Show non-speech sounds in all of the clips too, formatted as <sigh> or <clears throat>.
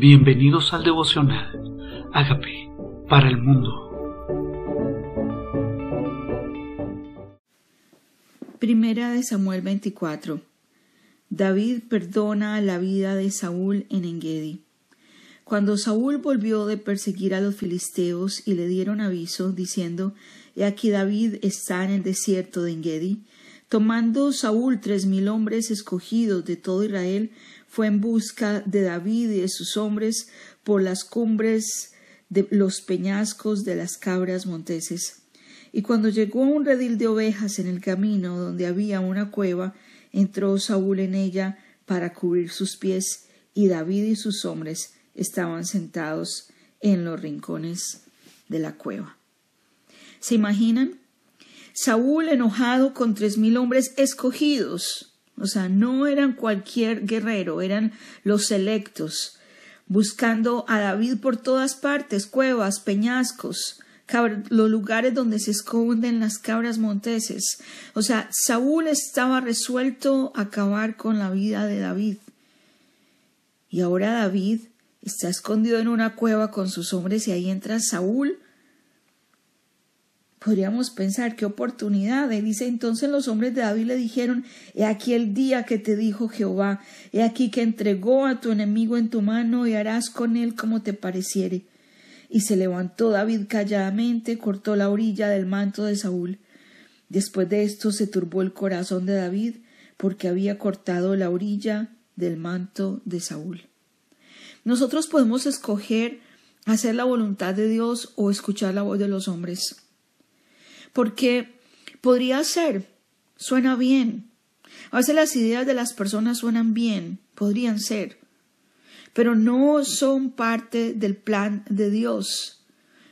Bienvenidos al devocional. Hágame para el mundo. Primera de Samuel 24. David perdona la vida de Saúl en Engedi. Cuando Saúl volvió de perseguir a los filisteos y le dieron aviso, diciendo He aquí David está en el desierto de Engedi, tomando Saúl tres mil hombres escogidos de todo Israel, fue en busca de David y de sus hombres por las cumbres de los peñascos de las cabras monteses. Y cuando llegó a un redil de ovejas en el camino donde había una cueva, entró Saúl en ella para cubrir sus pies, y David y sus hombres estaban sentados en los rincones de la cueva. ¿Se imaginan? Saúl enojado con tres mil hombres escogidos, o sea, no eran cualquier guerrero, eran los selectos, buscando a David por todas partes, cuevas, peñascos, los lugares donde se esconden las cabras monteses. O sea, Saúl estaba resuelto a acabar con la vida de David. Y ahora David está escondido en una cueva con sus hombres y ahí entra Saúl Podríamos pensar qué oportunidad. Dice entonces los hombres de David le dijeron, he aquí el día que te dijo Jehová, he aquí que entregó a tu enemigo en tu mano y harás con él como te pareciere. Y se levantó David calladamente, cortó la orilla del manto de Saúl. Después de esto se turbó el corazón de David, porque había cortado la orilla del manto de Saúl. Nosotros podemos escoger hacer la voluntad de Dios o escuchar la voz de los hombres porque podría ser, suena bien. A veces las ideas de las personas suenan bien, podrían ser, pero no son parte del plan de Dios.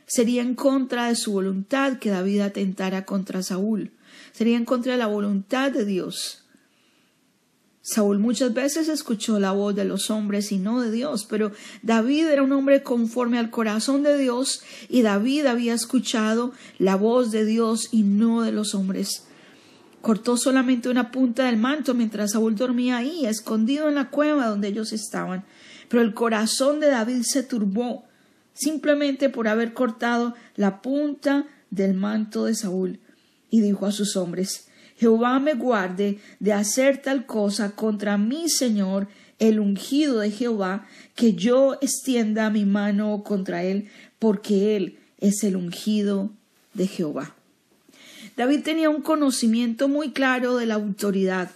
Sería en contra de su voluntad que David atentara contra Saúl. Sería en contra de la voluntad de Dios. Saúl muchas veces escuchó la voz de los hombres y no de Dios, pero David era un hombre conforme al corazón de Dios y David había escuchado la voz de Dios y no de los hombres. Cortó solamente una punta del manto mientras Saúl dormía ahí, escondido en la cueva donde ellos estaban. Pero el corazón de David se turbó simplemente por haber cortado la punta del manto de Saúl y dijo a sus hombres Jehová me guarde de hacer tal cosa contra mi Señor, el ungido de Jehová, que yo extienda mi mano contra él, porque él es el ungido de Jehová. David tenía un conocimiento muy claro de la autoridad.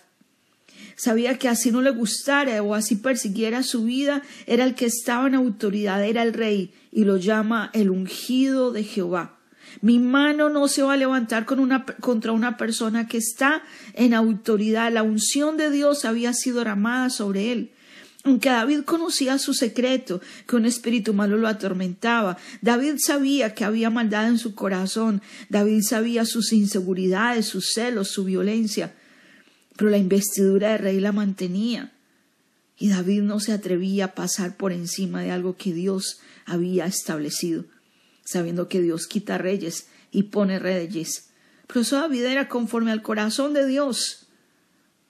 Sabía que así no le gustara o así persiguiera su vida, era el que estaba en autoridad, era el rey, y lo llama el ungido de Jehová. Mi mano no se va a levantar contra una persona que está en autoridad. La unción de Dios había sido derramada sobre él. Aunque David conocía su secreto, que un espíritu malo lo atormentaba, David sabía que había maldad en su corazón, David sabía sus inseguridades, sus celos, su violencia, pero la investidura de rey la mantenía. Y David no se atrevía a pasar por encima de algo que Dios había establecido sabiendo que Dios quita reyes y pone reyes. Pero eso David era conforme al corazón de Dios.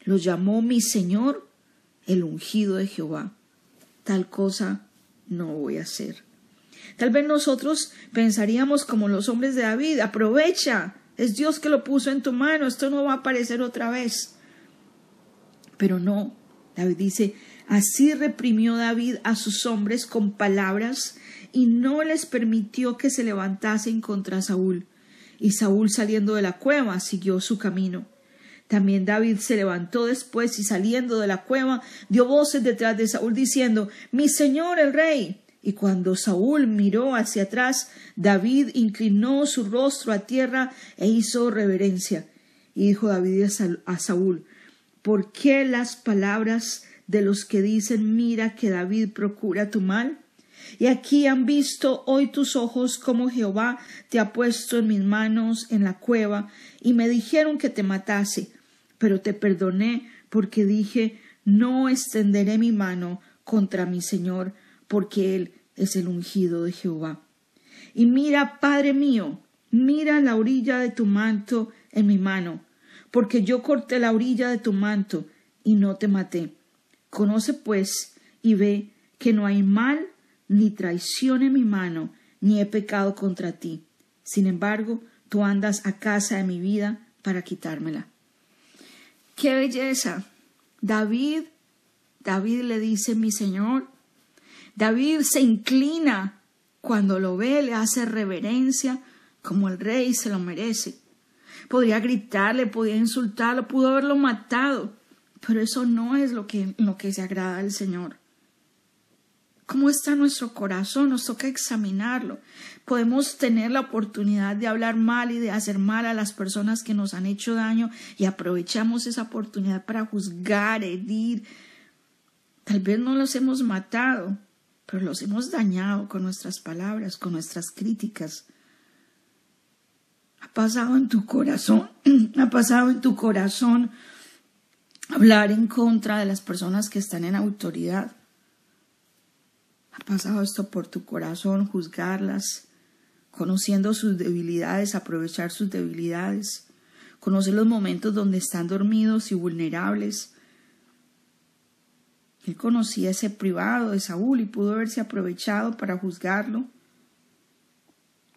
Lo llamó mi Señor, el ungido de Jehová. Tal cosa no voy a hacer. Tal vez nosotros pensaríamos como los hombres de David, aprovecha, es Dios que lo puso en tu mano, esto no va a aparecer otra vez. Pero no, David dice, así reprimió David a sus hombres con palabras y no les permitió que se levantasen contra Saúl. Y Saúl saliendo de la cueva siguió su camino. También David se levantó después y saliendo de la cueva dio voces detrás de Saúl diciendo Mi señor el rey. Y cuando Saúl miró hacia atrás, David inclinó su rostro a tierra e hizo reverencia. Y dijo David a Saúl ¿Por qué las palabras de los que dicen mira que David procura tu mal? Y aquí han visto hoy tus ojos como Jehová te ha puesto en mis manos en la cueva, y me dijeron que te matase, pero te perdoné porque dije no extenderé mi mano contra mi Señor, porque Él es el ungido de Jehová. Y mira, Padre mío, mira la orilla de tu manto en mi mano, porque yo corté la orilla de tu manto y no te maté. Conoce pues y ve que no hay mal ni traición en mi mano, ni he pecado contra ti. Sin embargo, tú andas a casa de mi vida para quitármela. ¡Qué belleza! David, David le dice, mi Señor, David se inclina cuando lo ve, le hace reverencia como el rey se lo merece. Podría gritarle, podía insultarlo, pudo haberlo matado, pero eso no es lo que, lo que se agrada al Señor. ¿Cómo está nuestro corazón? Nos toca examinarlo. Podemos tener la oportunidad de hablar mal y de hacer mal a las personas que nos han hecho daño y aprovechamos esa oportunidad para juzgar, herir. Tal vez no los hemos matado, pero los hemos dañado con nuestras palabras, con nuestras críticas. Ha pasado en tu corazón, <clears throat> ha pasado en tu corazón hablar en contra de las personas que están en autoridad. Ha pasado esto por tu corazón, juzgarlas, conociendo sus debilidades, aprovechar sus debilidades, conocer los momentos donde están dormidos y vulnerables. Él conocía ese privado de Saúl y pudo haberse aprovechado para juzgarlo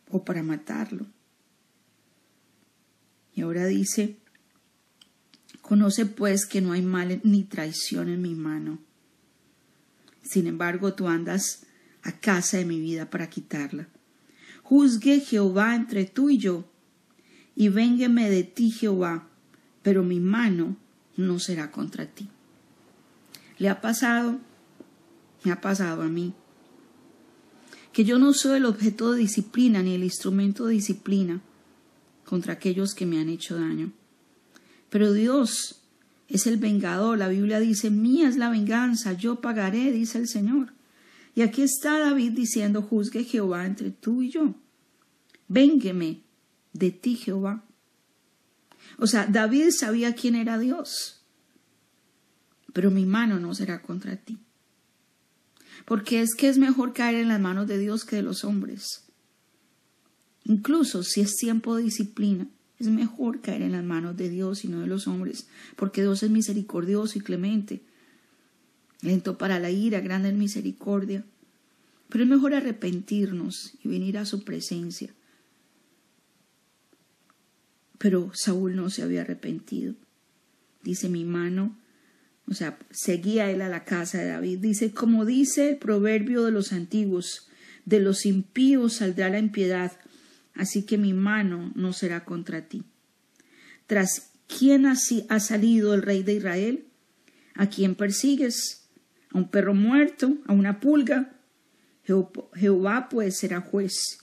o para matarlo. Y ahora dice, conoce pues que no hay mal ni traición en mi mano. Sin embargo, tú andas a casa de mi vida para quitarla. Juzgue Jehová entre tú y yo, y véngueme de ti Jehová, pero mi mano no será contra ti. ¿Le ha pasado? Me ha pasado a mí. Que yo no soy el objeto de disciplina ni el instrumento de disciplina contra aquellos que me han hecho daño. Pero Dios es el vengador. La Biblia dice, mía es la venganza, yo pagaré, dice el Señor. Y aquí está David diciendo, juzgue Jehová entre tú y yo. Véngueme de ti, Jehová. O sea, David sabía quién era Dios, pero mi mano no será contra ti. Porque es que es mejor caer en las manos de Dios que de los hombres. Incluso si es tiempo de disciplina, es mejor caer en las manos de Dios y no de los hombres, porque Dios es misericordioso y clemente, lento para la ira, grande en misericordia. Pero es mejor arrepentirnos y venir a su presencia. Pero Saúl no se había arrepentido. Dice mi mano, o sea, seguía él a la casa de David. Dice, como dice el proverbio de los antiguos, de los impíos saldrá la impiedad, así que mi mano no será contra ti. Tras quién ha salido el rey de Israel, a quién persigues, a un perro muerto, a una pulga. Jehová pues será juez,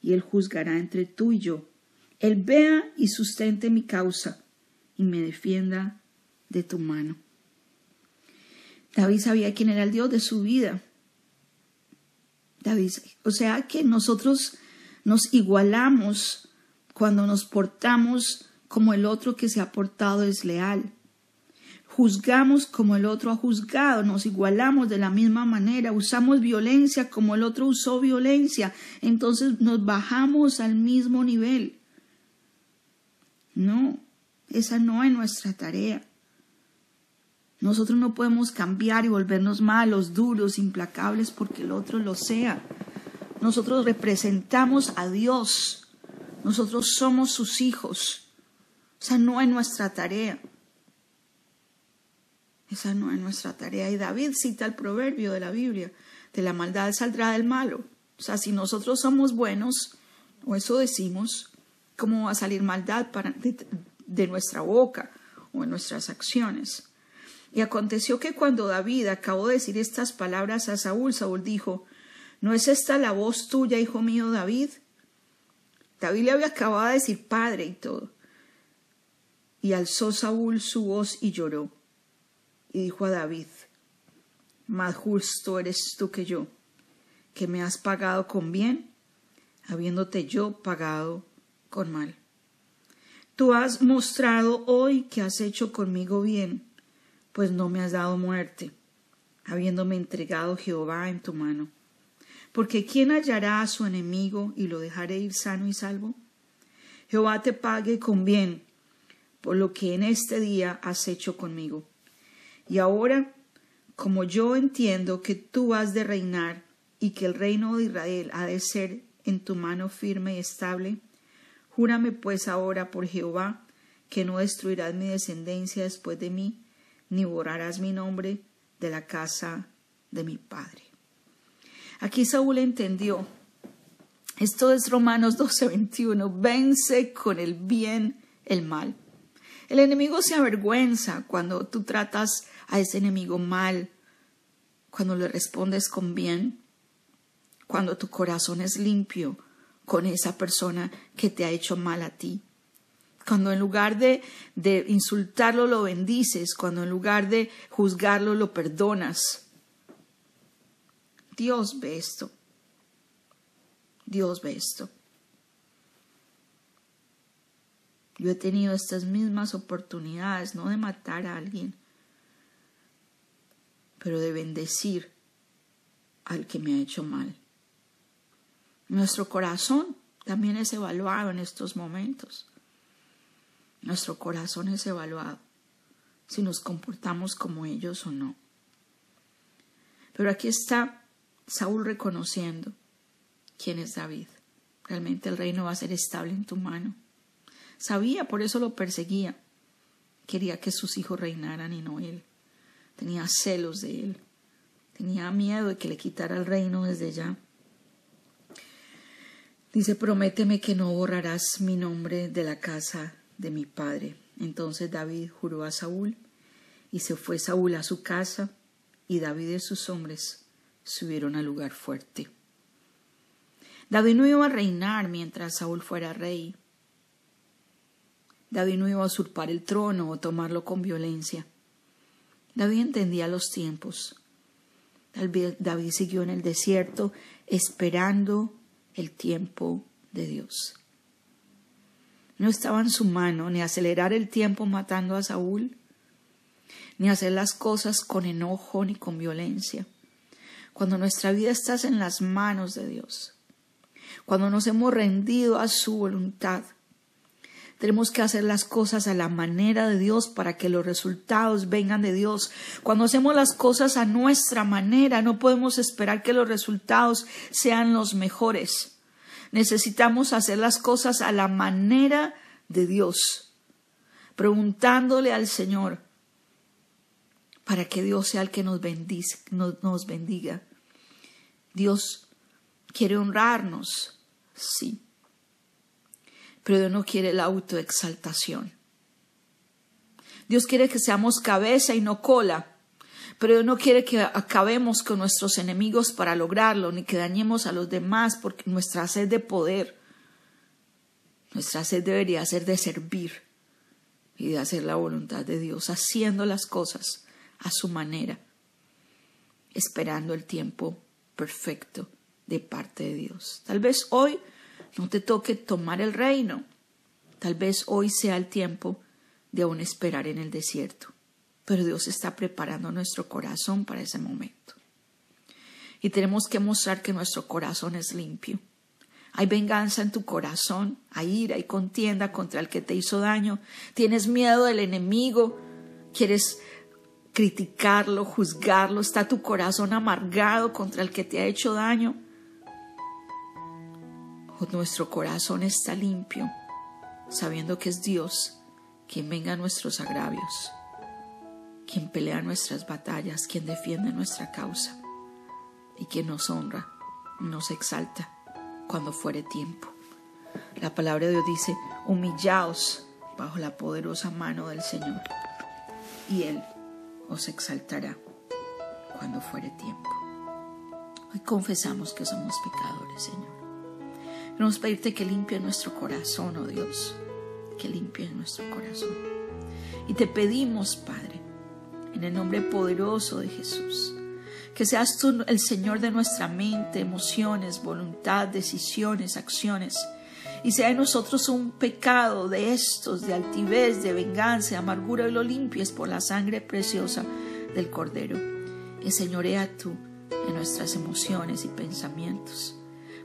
y él juzgará entre tú y yo. Él vea y sustente mi causa, y me defienda de tu mano. David sabía quién era el Dios de su vida. David, o sea que nosotros nos igualamos cuando nos portamos como el otro que se ha portado desleal. Juzgamos como el otro ha juzgado, nos igualamos de la misma manera, usamos violencia como el otro usó violencia, entonces nos bajamos al mismo nivel. No, esa no es nuestra tarea. Nosotros no podemos cambiar y volvernos malos, duros, implacables porque el otro lo sea. Nosotros representamos a Dios. Nosotros somos sus hijos. Esa no es nuestra tarea. Esa no es nuestra tarea. Y David cita el proverbio de la Biblia, de la maldad saldrá del malo. O sea, si nosotros somos buenos, o eso decimos, ¿cómo va a salir maldad de, de nuestra boca o en nuestras acciones? Y aconteció que cuando David acabó de decir estas palabras a Saúl, Saúl dijo, ¿No es esta la voz tuya, hijo mío David? David le había acabado de decir padre y todo. Y alzó Saúl su voz y lloró. Y dijo a David, más justo eres tú que yo, que me has pagado con bien, habiéndote yo pagado con mal. Tú has mostrado hoy que has hecho conmigo bien, pues no me has dado muerte, habiéndome entregado Jehová en tu mano. Porque ¿quién hallará a su enemigo y lo dejaré ir sano y salvo? Jehová te pague con bien por lo que en este día has hecho conmigo. Y ahora, como yo entiendo que tú has de reinar y que el reino de Israel ha de ser en tu mano firme y estable? Júrame pues ahora por Jehová que no destruirás mi descendencia después de mí, ni borrarás mi nombre de la casa de mi padre. Aquí Saúl entendió. Esto es Romanos 12:21. Vence con el bien el mal. El enemigo se avergüenza cuando tú tratas a ese enemigo mal, cuando le respondes con bien, cuando tu corazón es limpio con esa persona que te ha hecho mal a ti. Cuando en lugar de, de insultarlo lo bendices, cuando en lugar de juzgarlo lo perdonas. Dios ve esto. Dios ve esto. Yo he tenido estas mismas oportunidades, no de matar a alguien, pero de bendecir al que me ha hecho mal. Nuestro corazón también es evaluado en estos momentos. Nuestro corazón es evaluado si nos comportamos como ellos o no. Pero aquí está Saúl reconociendo quién es David. Realmente el reino va a ser estable en tu mano. Sabía, por eso lo perseguía. Quería que sus hijos reinaran y no él. Tenía celos de él. Tenía miedo de que le quitara el reino desde ya. Dice, prométeme que no borrarás mi nombre de la casa de mi padre. Entonces David juró a Saúl, y se fue Saúl a su casa, y David y sus hombres subieron al lugar fuerte. David no iba a reinar mientras Saúl fuera rey. David no iba a usurpar el trono o tomarlo con violencia. David entendía los tiempos. David siguió en el desierto esperando el tiempo de Dios. No estaba en su mano ni acelerar el tiempo matando a Saúl, ni hacer las cosas con enojo ni con violencia. Cuando nuestra vida está en las manos de Dios, cuando nos hemos rendido a su voluntad, tenemos que hacer las cosas a la manera de Dios para que los resultados vengan de Dios. Cuando hacemos las cosas a nuestra manera, no podemos esperar que los resultados sean los mejores. Necesitamos hacer las cosas a la manera de Dios, preguntándole al Señor para que Dios sea el que nos, nos bendiga. Dios quiere honrarnos, sí, pero no quiere la autoexaltación. Dios quiere que seamos cabeza y no cola, pero no quiere que acabemos con nuestros enemigos para lograrlo, ni que dañemos a los demás, porque nuestra sed de poder, nuestra sed debería ser de servir y de hacer la voluntad de Dios, haciendo las cosas a su manera, esperando el tiempo perfecto de parte de Dios. Tal vez hoy no te toque tomar el reino. Tal vez hoy sea el tiempo de aún esperar en el desierto. Pero Dios está preparando nuestro corazón para ese momento. Y tenemos que mostrar que nuestro corazón es limpio. Hay venganza en tu corazón, hay ira y contienda contra el que te hizo daño. Tienes miedo del enemigo, quieres criticarlo, juzgarlo. Está tu corazón amargado contra el que te ha hecho daño nuestro corazón está limpio, sabiendo que es Dios quien venga a nuestros agravios, quien pelea nuestras batallas, quien defiende nuestra causa y quien nos honra, nos exalta cuando fuere tiempo. La palabra de Dios dice, humillaos bajo la poderosa mano del Señor y Él os exaltará cuando fuere tiempo. Hoy confesamos que somos pecadores, Señor. Queremos pedirte que limpie nuestro corazón, oh Dios, que limpie nuestro corazón. Y te pedimos, Padre, en el nombre poderoso de Jesús, que seas tú el Señor de nuestra mente, emociones, voluntad, decisiones, acciones, y sea en nosotros un pecado de estos, de altivez, de venganza, de amargura, y lo limpies por la sangre preciosa del Cordero. Y señorea tú en nuestras emociones y pensamientos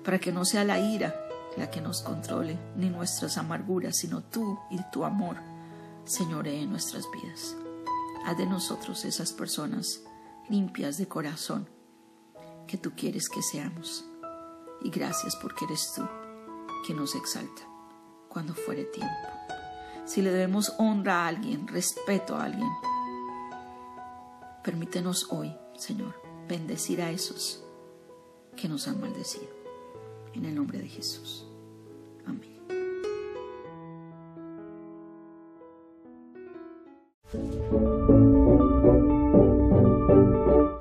para que no sea la ira la que nos controle, ni nuestras amarguras, sino tú y tu amor, señoree en nuestras vidas. Haz de nosotros esas personas limpias de corazón que tú quieres que seamos. Y gracias porque eres tú quien nos exalta cuando fuere tiempo. Si le debemos honra a alguien, respeto a alguien, permítenos hoy, Señor, bendecir a esos que nos han maldecido. En el nombre de Jesús.